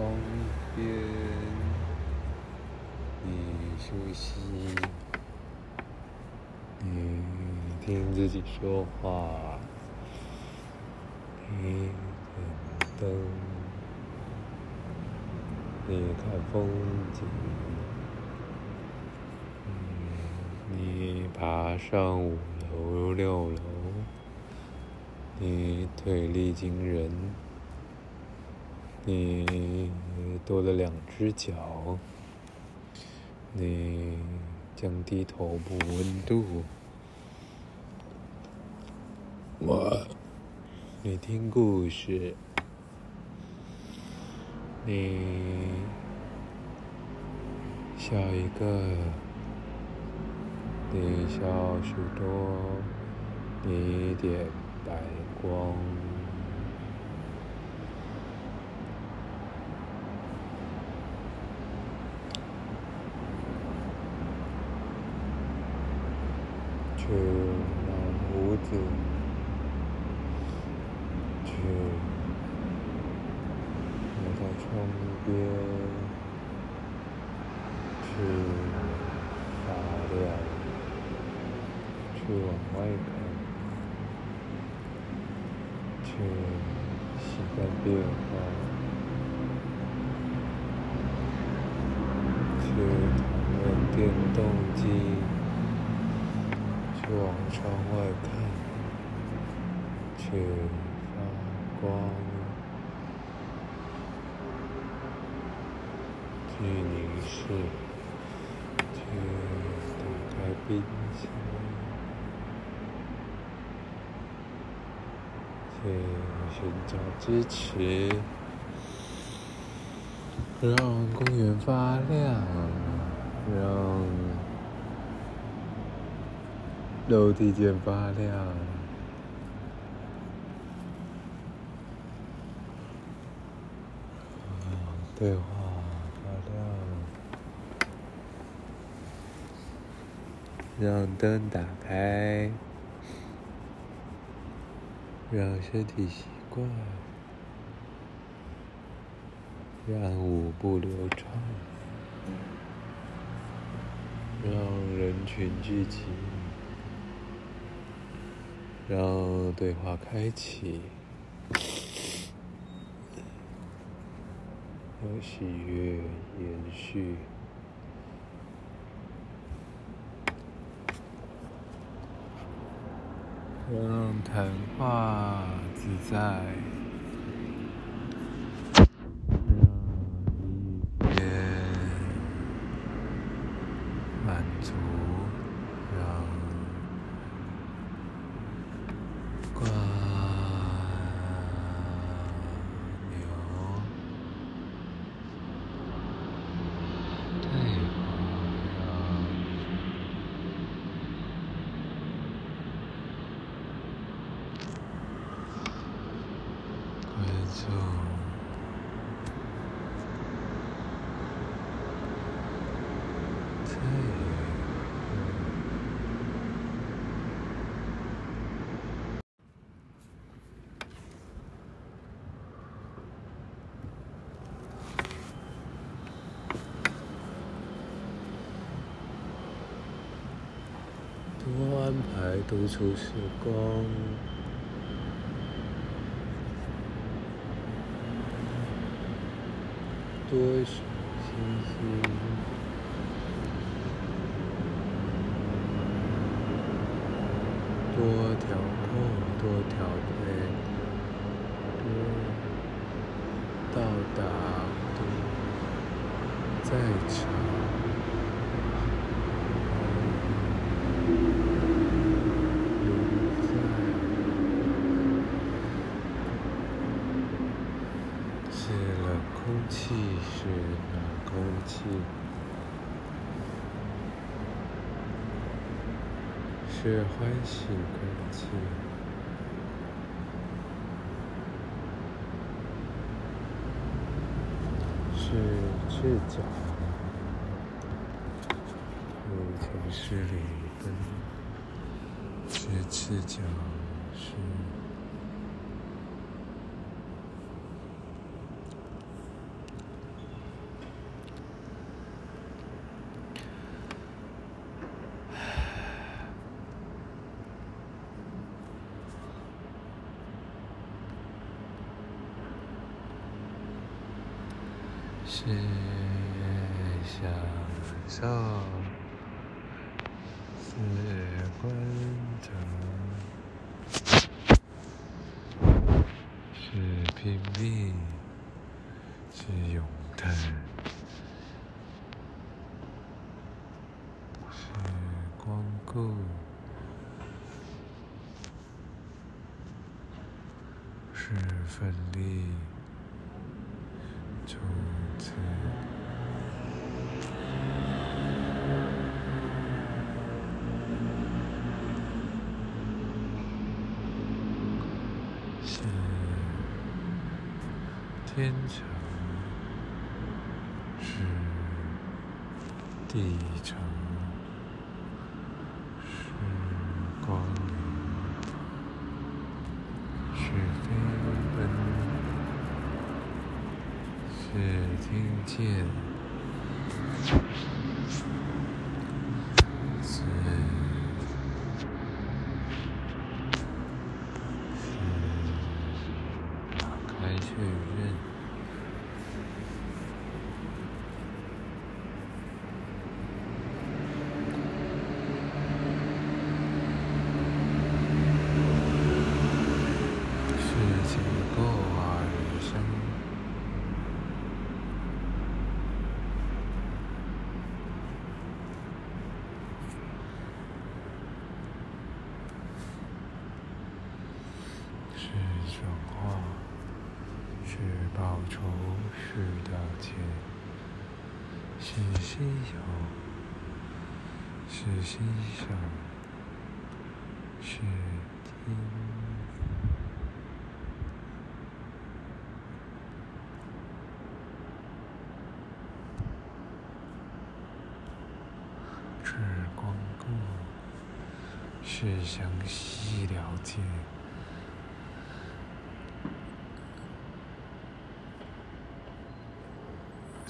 窗边，你休息，你听自己说话，你点灯，你看风景，你爬上五楼六楼，你腿力惊人。你多了两只脚，你降低头部温度，我，你听故事，你笑一个，你笑许多，你点白光。去拿胡子，去挪到窗边，去发亮，去往外看，去习惯变化，去讨论电动机。往窗外看，去发光，去凝视，去打开冰箱，去寻找支持，让公园发亮，让。楼梯间发亮，对。话发亮，让灯打开，让身体习惯，让舞步流畅，让人群聚集。让对话开启，让喜悦延续，让谈话自在。独处时光，多数星星，多调控，多调配，多到达，多在场。气是冷空气，是欢喜空气，是赤脚，如城市里奔，是赤脚，是。是享受，是观察，是拼命，是咏叹，是光顾，是奋力。从此，天长，是地长，是光明，是飞奔。是听见，是打开确认，是结构啊，人生。是转化，是报仇，是道歉，是信仰，是欣赏，是听，是光顾，是详细了解。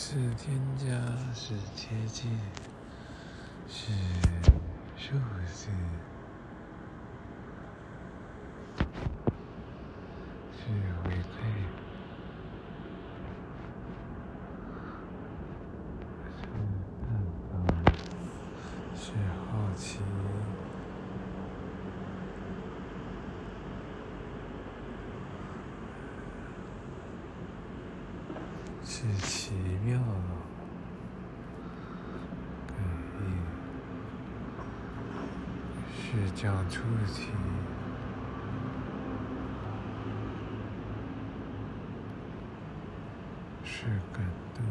是添加，是接近，是数字，是回馈，是。探访，是好奇，是。奇妙，感应是讲出奇，是感动，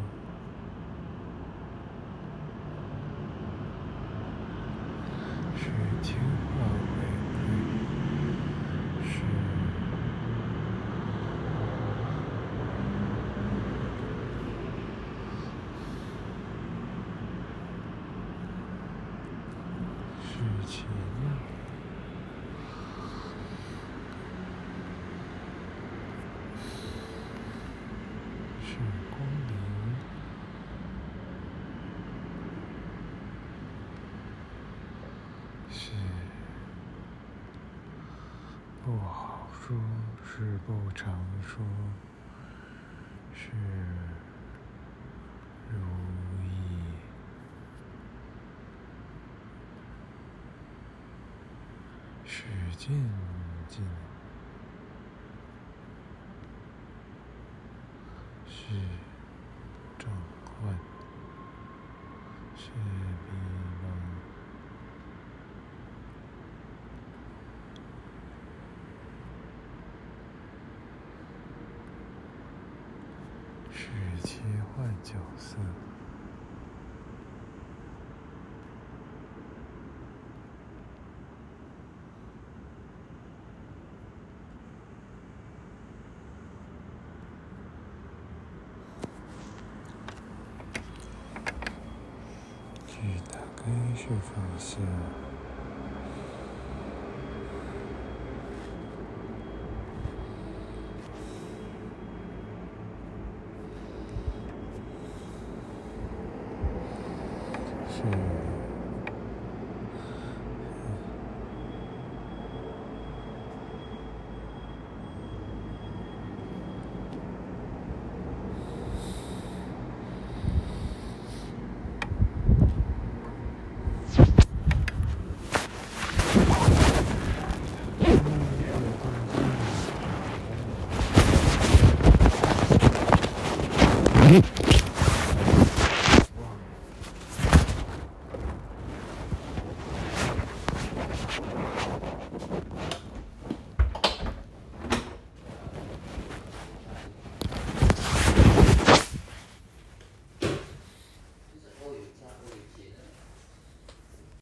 是听话回馈，是。奇妙，是光明，是不好说，是不常说，是如意。是渐进，是转换，是迷茫，是切换角色。去打开是放下，Mm-hmm.